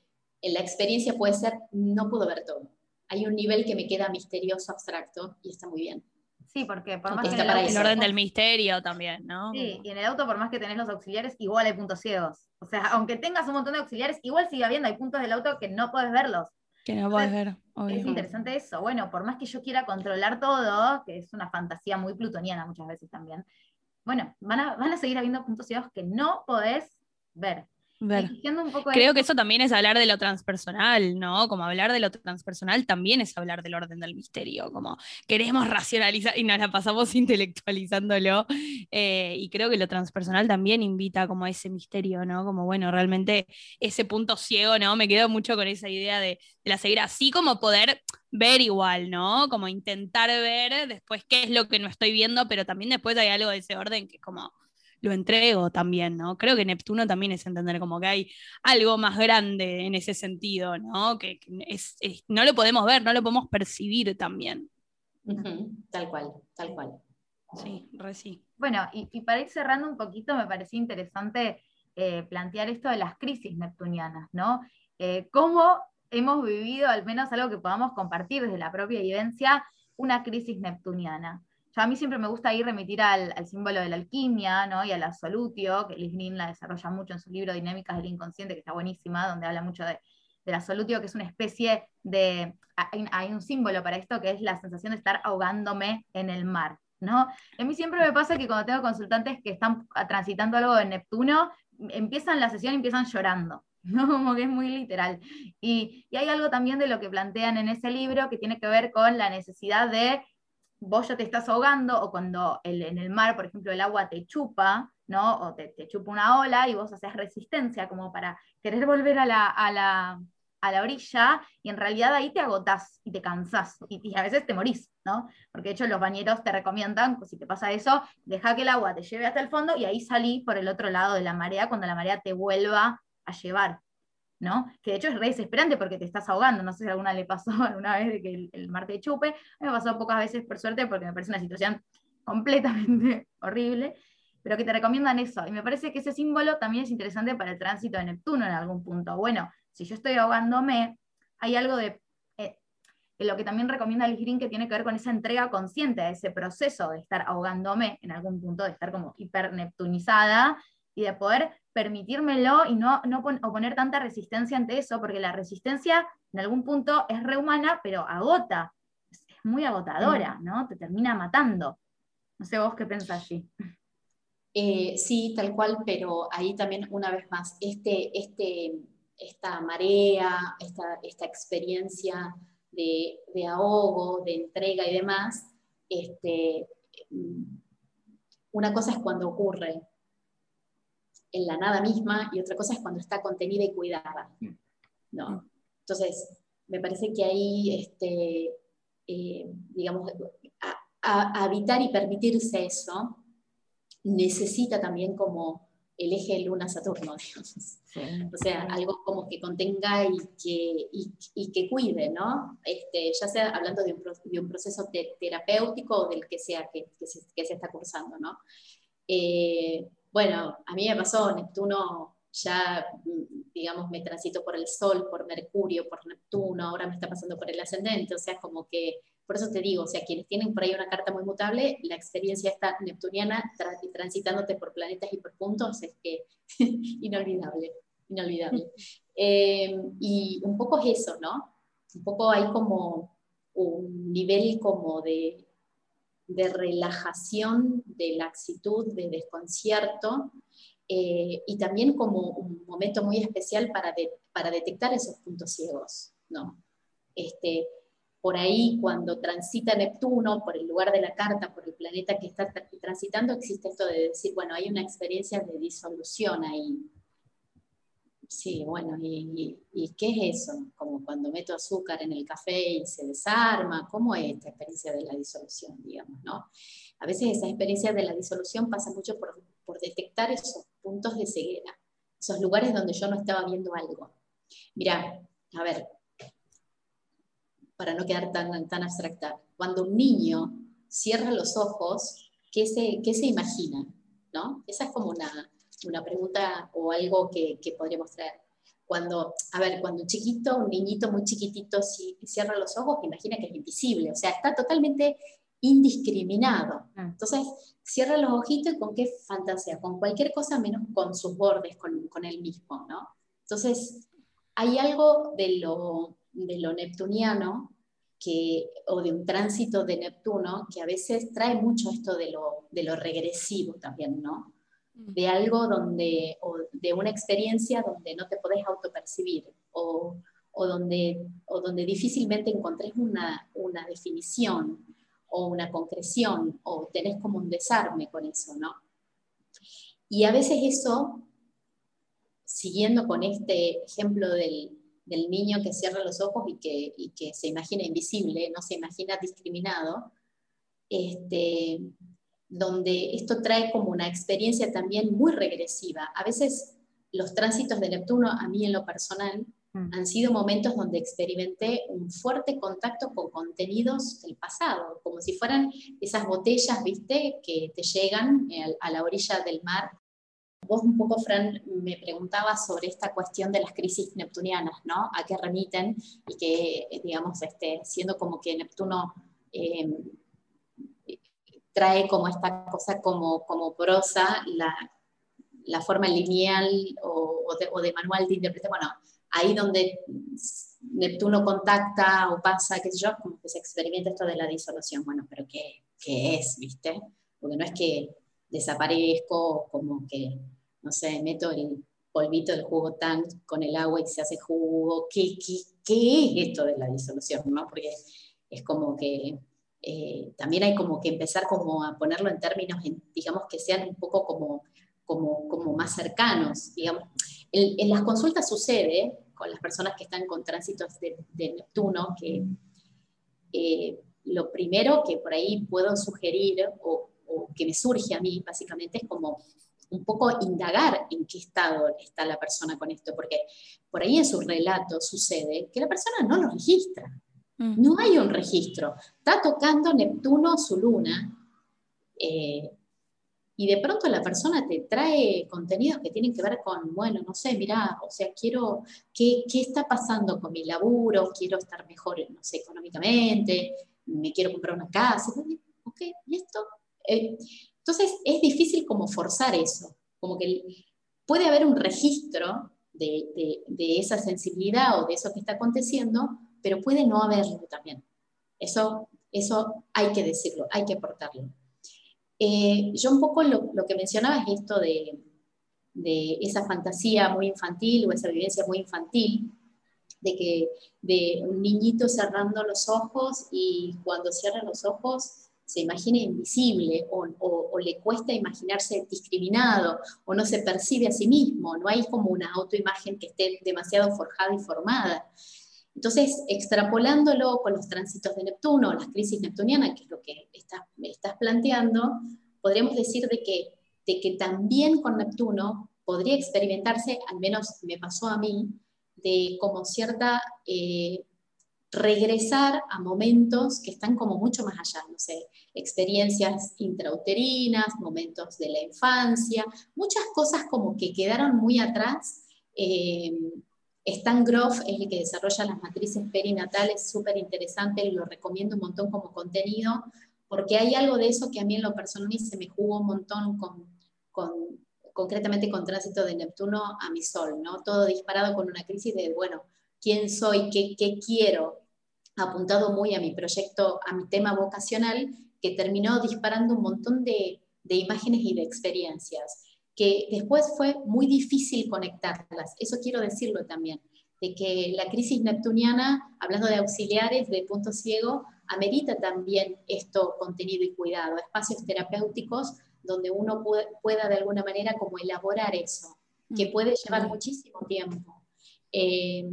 la experiencia puede ser, no puedo ver todo. Hay un nivel que me queda misterioso, abstracto, y está muy bien. Sí, porque por más que el, el, orden del misterio también, ¿no? Sí, y en el auto, por más que tenés los auxiliares, igual hay puntos ciegos. O sea, aunque tengas un montón de auxiliares, igual sigue habiendo, hay puntos del auto que no puedes verlos. Que no puedes ver, Es interesante eso. Bueno, por más que yo quiera controlar todo, que es una fantasía muy plutoniana muchas veces también, bueno, van a, van a seguir habiendo puntos ciegos que no podés ver. Creo que eso también es hablar de lo transpersonal, ¿no? Como hablar de lo transpersonal también es hablar del orden del misterio, como queremos racionalizar y nos la pasamos intelectualizándolo. Eh, y creo que lo transpersonal también invita como a ese misterio, ¿no? Como bueno, realmente ese punto ciego, ¿no? Me quedo mucho con esa idea de, de la ceguera, así como poder ver igual, ¿no? Como intentar ver después qué es lo que no estoy viendo, pero también después hay algo de ese orden que es como lo entrego también, ¿no? Creo que Neptuno también es entender como que hay algo más grande en ese sentido, ¿no? Que, es, no lo podemos ver, no lo podemos percibir también. Tal cual, tal cual. Sí, re sí. Bueno, y, para ir cerrando un poquito, me parecía interesante eh, plantear esto de las crisis neptunianas, ¿no? Eh, ¿Cómo hemos vivido, al menos algo que podamos compartir desde la propia vivencia, una crisis neptuniana? A mí siempre me gusta ir remitir al, símbolo de la alquimia ¿no? y al absolutio, que Liz Green la desarrolla mucho en su libro Dinámicas del Inconsciente, que está buenísima, donde habla mucho de, del absolutio, que es una especie de... Hay, un símbolo para esto que es la sensación de estar ahogándome en el mar. ¿no? A mí siempre me pasa que cuando tengo consultantes que están transitando algo de Neptuno, empiezan la sesión y empiezan llorando. ¿no? Como que es muy literal. Y, y, hay algo también de lo que plantean en ese libro que tiene que ver con la necesidad de vos ya te estás ahogando o cuando en el mar, por ejemplo, el agua te chupa, ¿no? O te, chupa una ola y vos haces resistencia como para querer volver a la, a la, a la orilla y en realidad ahí te agotás y te cansás y, a veces te morís, ¿no? Porque de hecho los bañeros te recomiendan, pues, si te pasa eso, deja que el agua te lleve hasta el fondo y ahí salí por el otro lado de la marea cuando la marea te vuelva a llevar. Que de hecho es re desesperante porque te estás ahogando. No sé si alguna le pasó alguna vez de que el, te chupe. A mí me pasó pocas veces, por suerte, porque me parece una situación completamente horrible, pero que te recomiendan eso. Y me parece que ese símbolo también es interesante para el tránsito de Neptuno en algún punto. Bueno, si yo estoy ahogándome, hay algo de eh, lo que también recomienda el Green que tiene que ver con esa entrega consciente a ese proceso de estar ahogándome en algún punto, de estar como hiperneptunizada y de poder permitírmelo y no, no oponer tanta resistencia ante eso, porque la resistencia en algún punto es rehumana, pero agota, es, muy agotadora, mm. ¿no? Te termina matando. No sé vos qué pensás allí. Eh, sí, tal cual, pero ahí también una vez más, este, este, esta marea, esta, esta experiencia de, de, ahogo, de entrega y demás, este, mm, una cosa es cuando ocurre, en la nada misma y otra cosa es cuando está contenida y cuidada. ¿no? Mm. Entonces, me parece que ahí, este, eh, digamos, habitar y permitirse eso necesita también como el eje Luna-Saturno, digamos. O sea, algo como que contenga y que, y, que cuide, ¿no? Este, ya sea hablando de un, de un proceso terapéutico o del que sea que, que, se, que se, está cursando, ¿no? Eh, bueno, a mí me pasó, Neptuno ya, digamos, me transito por el Sol, por Mercurio, por Neptuno, ahora me está pasando por el ascendente, o sea, como que, por eso te digo, o sea, quienes tienen por ahí una carta muy mutable, la experiencia está neptuniana transitándote por planetas y por puntos, es que inolvidable, inolvidable. Eh, y un poco es eso, ¿no? Un poco hay como un nivel como de de relajación, de laxitud, de desconcierto, eh, y también como un momento muy especial para, para detectar esos puntos ciegos. ¿no? Este, por ahí, cuando transita Neptuno, por el lugar de la carta, por el planeta que está transitando, existe esto de decir, bueno, hay una experiencia de disolución ahí, Sí, bueno, ¿y, qué es eso? Como cuando meto azúcar en el café y se desarma, ¿cómo es esta experiencia de la disolución, digamos, no? A veces esa experiencia de la disolución pasa mucho por, detectar esos puntos de ceguera, esos lugares donde yo no estaba viendo algo. Mira, a ver, para no quedar tan, tan abstracta, cuando un niño cierra los ojos, ¿qué se, qué se imagina? ¿No? Esa es como una, una pregunta o algo que, que podríamos traer. Cuando, a ver, cuando un chiquito, un niñito muy chiquitito si, cierra los ojos, imagina que es invisible, o sea, está totalmente indiscriminado. Mm. Entonces, cierra los ojitos y con qué fantasía, con cualquier cosa menos con sus bordes, con, con él mismo, ¿no? Entonces, hay algo de lo, de lo neptuniano que, o de un tránsito de Neptuno que a veces trae mucho esto de lo, de lo regresivo también, ¿no? De algo donde, o de una experiencia donde no te podés autopercibir o, o, donde, o donde difícilmente encontrés una, una definición o una concreción o tenés como un desarme con eso, ¿no? Y a veces eso, siguiendo con este ejemplo del, del niño que cierra los ojos y que, y que se imagina invisible, no se imagina discriminado, este, donde esto trae como una experiencia también muy regresiva. A veces los tránsitos de Neptuno, a mí en lo personal, mm. han sido momentos donde experimenté un fuerte contacto con contenidos del pasado, como si fueran esas botellas, viste, que te llegan eh, a la orilla del mar. Vos un poco, Fran, me preguntabas sobre esta cuestión de las crisis neptunianas, ¿no? A qué remiten y que, eh, digamos, este, siendo como que Neptuno eh, trae como esta cosa como, como prosa, la, la forma lineal o, de, manual de interpretación. Bueno, ahí donde Neptuno contacta o pasa, qué sé yo, como que se experimenta esto de la disolución. Bueno, pero ¿qué, qué es, ¿viste? Porque no es que desaparezco, como que, no sé, meto el polvito del jugo tank con el agua y se hace jugo. ¿Qué, qué, qué es esto de la disolución? ¿no? Porque es como que eh, también hay como que empezar como a ponerlo en términos, digamos, que sean un poco como, como, como más cercanos. Digamos. En, las consultas sucede con las personas que están con tránsitos de, Neptuno, que eh, lo primero que por ahí puedo sugerir o, o que me surge a mí, básicamente, es como un poco indagar en qué estado está la persona con esto, porque por ahí en su relato sucede que la persona no lo registra. No hay un registro. Está tocando Neptuno su luna eh, y de pronto la persona te trae contenidos que tienen que ver con, bueno, no sé, mira, o sea, quiero, ¿qué, ¿qué, está pasando con mi laburo? Quiero estar mejor, no sé, económicamente, me quiero comprar una casa. Ok, ¿y esto? Eh, entonces es difícil como forzar eso, como que puede haber un registro de, de, de esa sensibilidad o de eso que está aconteciendo, pero puede no haberlo también. Eso, eso hay que decirlo, hay que aportarlo. Eh, yo un poco lo, que mencionaba es esto de, de, esa fantasía muy infantil o esa vivencia muy infantil, de que de un niñito cerrando los ojos y cuando cierra los ojos se imagina invisible o, o, le cuesta imaginarse discriminado o no se percibe a sí mismo, no hay como una autoimagen que esté demasiado forjada y formada. Entonces, extrapolándolo con los tránsitos de Neptuno, las crisis neptunianas, que es lo que estás, estás planteando, podríamos decir de que, de que también con Neptuno podría experimentarse, al menos me pasó a mí, de como cierta eh, regresar a momentos que están como mucho más allá, no sé, experiencias intrauterinas, momentos de la infancia, muchas cosas como que quedaron muy atrás. Eh, Stan Groff es el que desarrolla las matrices perinatales, súper interesante, lo recomiendo un montón como contenido, porque hay algo de eso que a mí en lo personal se me jugó un montón con, concretamente con tránsito de Neptuno a mi Sol, ¿no? Todo disparado con una crisis de, bueno, ¿quién soy? ¿Qué, qué quiero? Apuntado muy a mi proyecto, a mi tema vocacional, que terminó disparando un montón de, de imágenes y de experiencias que después fue muy difícil conectarlas. Eso quiero decirlo también, de que la crisis neptuniana, hablando de auxiliares, de punto ciego, amerita también esto contenido y cuidado, espacios terapéuticos donde uno pueda de alguna manera como elaborar eso, que mm, puede llevar muchísimo tiempo. Eh,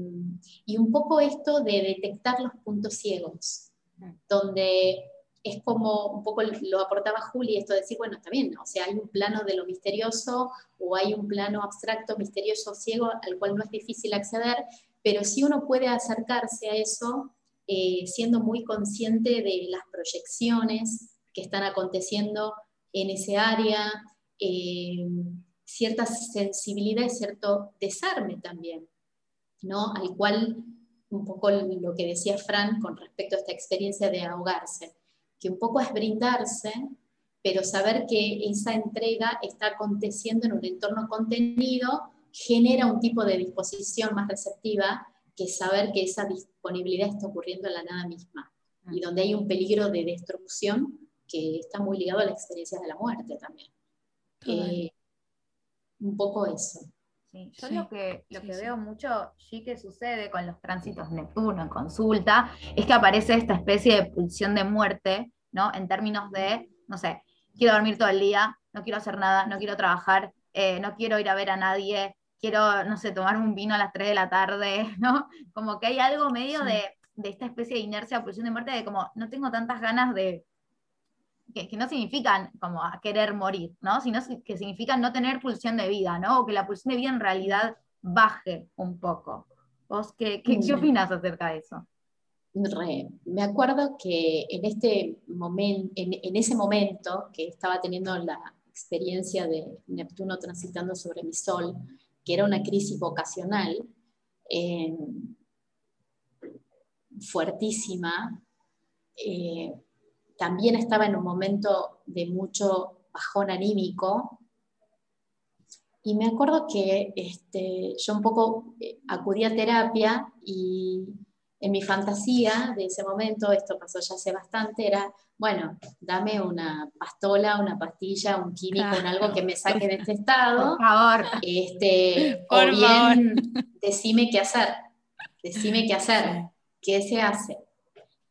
y un poco esto de detectar los puntos ciegos, mm. donde es como un poco lo aportaba Juli, esto de decir, bueno, está bien, o sea, hay un plano de lo misterioso o hay un plano abstracto, misterioso, ciego, al cual no es difícil acceder, pero si uno puede acercarse a eso eh, siendo muy consciente de las proyecciones que están aconteciendo en ese área, eh, cierta sensibilidad y cierto desarme también, ¿no? Al cual un poco lo que decía Fran con respecto a esta experiencia de ahogarse que un poco es brindarse, pero saber que esa entrega está aconteciendo en un entorno contenido genera un tipo de disposición más receptiva que saber que esa disponibilidad está ocurriendo en la nada misma y mm. donde hay un peligro de destrucción que está muy ligado a la experiencia de la muerte también. Eh, un poco eso. Yo lo que, lo que veo mucho, sí que sucede con los tránsitos Neptuno en consulta, es que aparece esta especie de pulsión de muerte, ¿no? En términos de, no sé, quiero dormir todo el día, no quiero hacer nada, no quiero trabajar, eh, no quiero ir a ver a nadie, quiero, no sé, tomar un vino a las 3 de la tarde, ¿no? Como que hay algo medio de, de, esta especie de inercia, pulsión de muerte, de como, no tengo tantas ganas de, que, no significan como a querer morir, ¿no? Sino que significan no tener pulsión de vida, ¿no? O que la pulsión de vida en realidad baje un poco. ¿Vos qué, qué, qué mm. opinas acerca de eso? Me acuerdo que en, este momento, en, ese momento que estaba teniendo la experiencia de Neptuno transitando sobre mi sol, que era una crisis vocacional eh, fuertísima, eh, también estaba en un momento de mucho bajón anímico. Y me acuerdo que este, yo un poco eh, acudí a terapia y en mi fantasía de ese momento, esto pasó ya hace bastante, era, bueno, dame una pastola, una pastilla, un químico, algo que me saque de este estado. Por favor. Este, o bien, decime qué hacer, decime qué hacer, qué se hace.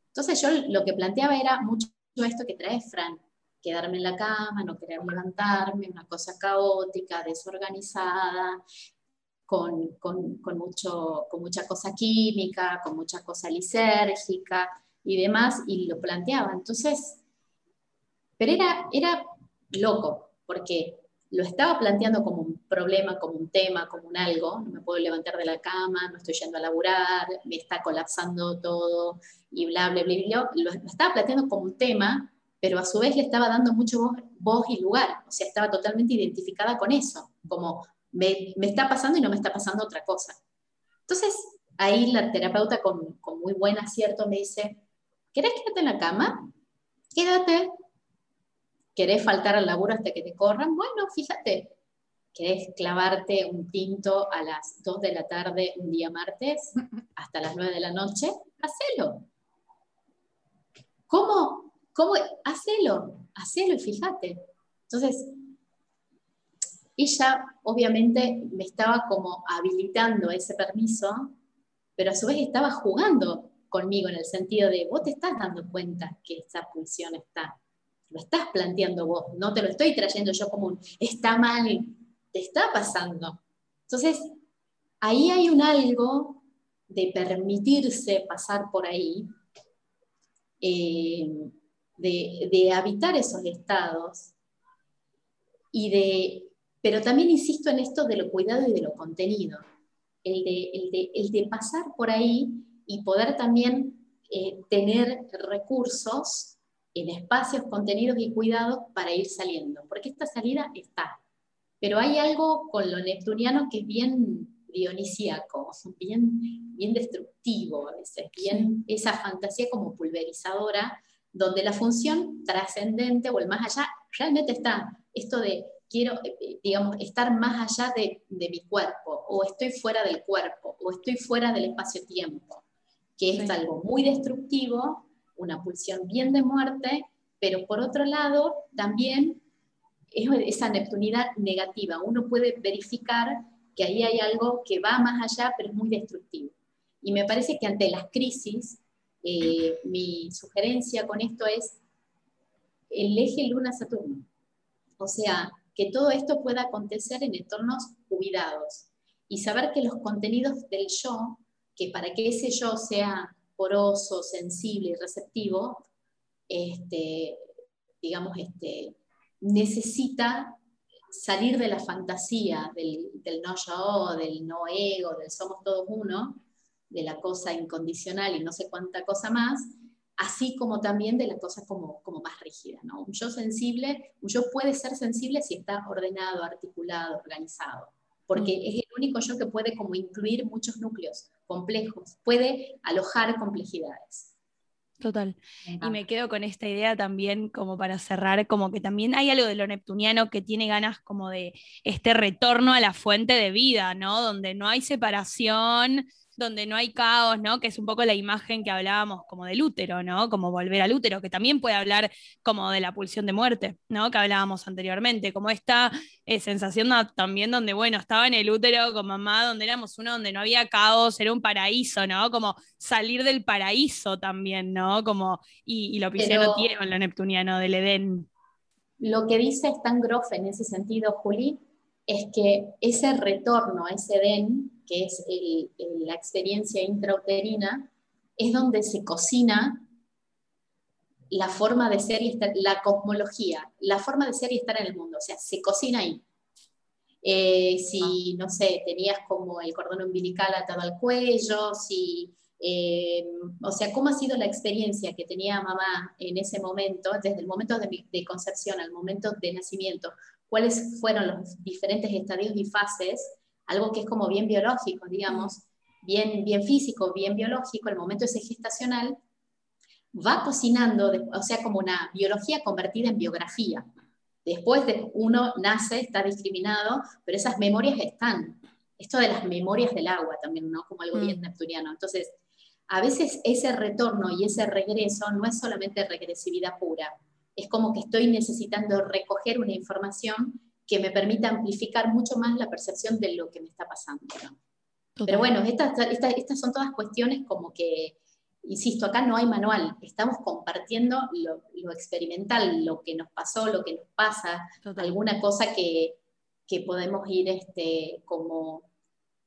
Entonces yo lo que planteaba era mucho esto que trae Fran, quedarme en la cama, no querer levantarme, una cosa caótica, desorganizada, con, mucho, con mucha cosa química, con mucha cosa lisérgica y demás, y lo planteaba. Entonces, pero era, era loco, porque lo estaba planteando como un problema, como un tema, como un algo, no me puedo levantar de la cama, no estoy yendo a laburar, me está colapsando todo y bla, bla, bla, bla. Lo, estaba planteando como un tema, pero a su vez le estaba dando mucho voz, voz y lugar, o sea, estaba totalmente identificada con eso, como me, me, está pasando y no me está pasando otra cosa. Entonces, ahí la terapeuta con, con muy buen acierto me dice, ¿querés quedarte en la cama? Quédate. ¿Querés faltar al laburo hasta que te corran? Bueno, fíjate. ¿Querés clavarte un tinto a las 2 de la tarde un día martes hasta las 9 de la noche? Hacelo. ¿Cómo? ¿Cómo? Hacelo. Hacelo y fíjate. Entonces, ella obviamente me estaba como habilitando ese permiso, pero a su vez estaba jugando conmigo en el sentido de vos te estás dando cuenta que esa pulsión está, lo estás planteando vos, no te lo estoy trayendo yo como un está mal, te está pasando. Entonces, ahí hay un algo de permitirse pasar por ahí, eh, de, de habitar esos estados y de pero también insisto en esto de lo cuidado y de lo contenido, el de, el de, pasar por ahí y poder también eh, tener recursos en espacios, contenidos y cuidados para ir saliendo, porque esta salida está. Pero hay algo con lo neptuniano que es bien dionisíaco, bien, bien destructivo a veces, bien esa fantasía como pulverizadora, donde la función trascendente o el más allá realmente está. Esto de quiero, eh, eh, digamos, estar más allá de, mi cuerpo, o estoy fuera del cuerpo, o estoy fuera del espacio-tiempo, que es algo muy destructivo, una pulsión bien de muerte, pero por otro lado, también es esa neptunidad negativa. Uno puede verificar que ahí hay algo que va más allá, pero es muy destructivo. Y me parece que ante las crisis, eh, mi sugerencia con esto es el eje Luna-Saturno. O sea, que todo esto pueda acontecer en entornos cuidados y saber que los contenidos del yo, que para que ese yo sea poroso, sensible y receptivo, este, digamos, este, necesita salir de la fantasía del, no yo, del no ego, del somos todos uno, de la cosa incondicional y no sé cuánta cosa más, así como también de la cosa como, más rígida. ¿no? Un yo sensible, un yo puede ser sensible si está ordenado, articulado, organizado, porque es el único yo que puede como incluir muchos núcleos complejos, puede alojar complejidades. Total. Y me quedo con esta idea también como para cerrar, como que también hay algo de lo neptuniano que tiene ganas como de este retorno a la fuente de vida, ¿no? Donde no hay separación, donde no hay caos, ¿no? Que es un poco la imagen que hablábamos como del útero, ¿no? Como volver al útero, que también puede hablar como de la pulsión de muerte, ¿no? Que hablábamos anteriormente, como esta eh, sensación también donde, bueno, estaba en el útero con mamá, donde éramos uno donde no había caos, era un paraíso, ¿no? Como salir del paraíso también, ¿no? Como, y, lo pisciano tiene lo neptuniano del Edén. Lo que dice Stan Groff en ese sentido, Juli, es que ese retorno a ese Edén que es la experiencia intrauterina, es donde se cocina la forma de ser y estar, la cosmología, la forma de ser y estar en el mundo, o sea, se cocina ahí. Eh, si, no sé, tenías como el cordón umbilical atado al cuello, si, eh, o sea, cómo ha sido la experiencia que tenía mamá en ese momento, desde el momento de, de concepción al momento de nacimiento, cuáles fueron los diferentes estadios y fases algo que es como bien biológico, digamos, bien, bien físico, bien biológico, el momento ese gestacional, va cocinando, o sea, como una biología convertida en biografía. Después de uno nace, está discriminado, pero esas memorias están. Esto de las memorias del agua también, ¿no? Como algo bien mm. neptuniano. Entonces, a veces ese retorno y ese regreso no es solamente regresividad pura, es como que estoy necesitando recoger una información que me permita amplificar mucho más la percepción de lo que me está pasando. Pero bueno, estas, estas, son todas cuestiones como que, insisto, acá no hay manual, estamos compartiendo lo, experimental, lo que nos pasó, lo que nos pasa, alguna cosa que, que podemos ir este, como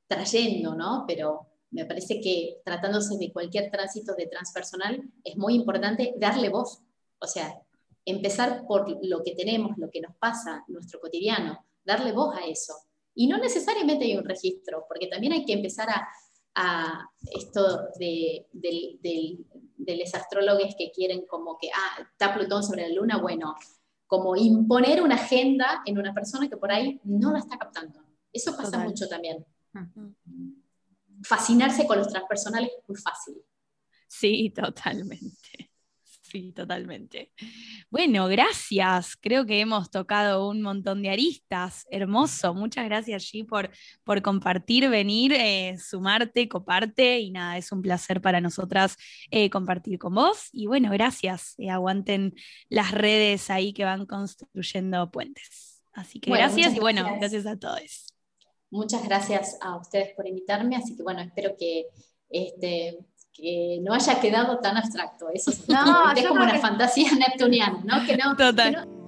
trayendo, ¿no? Pero me parece que tratándose de cualquier tránsito de transpersonal es muy importante darle voz, o sea, empezar por lo que tenemos, lo que nos pasa, nuestro cotidiano, darle voz a eso. Y no necesariamente hay un registro, porque también hay que empezar a, a esto de, los astrólogos que quieren como que, ah, está Plutón sobre la Luna, bueno, como imponer una agenda en una persona que por ahí no la está captando. Eso pasa mucho también. Fascinarse con los transpersonales es muy fácil. Sí, totalmente. Sí, totalmente. Bueno, gracias. Creo que hemos tocado un montón de aristas. Hermoso. Muchas gracias, G, por, por compartir, venir, eh, sumarte, coparte. Y nada, es un placer para nosotras eh, compartir con vos. Y bueno, gracias. Eh, aguanten las redes ahí que van construyendo puentes. Así que gracias y bueno, gracias a todos. Muchas gracias a ustedes por invitarme. Así que bueno, espero que este, que no haya quedado tan abstracto. Eso no, es, como una fantasía neptuniana, ¿no? Que no, Total. Que no...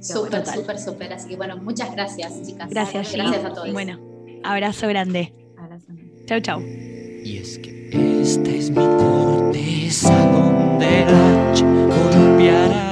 Súper, súper, súper. Así que bueno, muchas gracias, chicas. Gracias, gracias a todos. Bueno, abrazo grande. Abrazo. Chau, chau. Y es que esta es mi corteza donde la golpeará.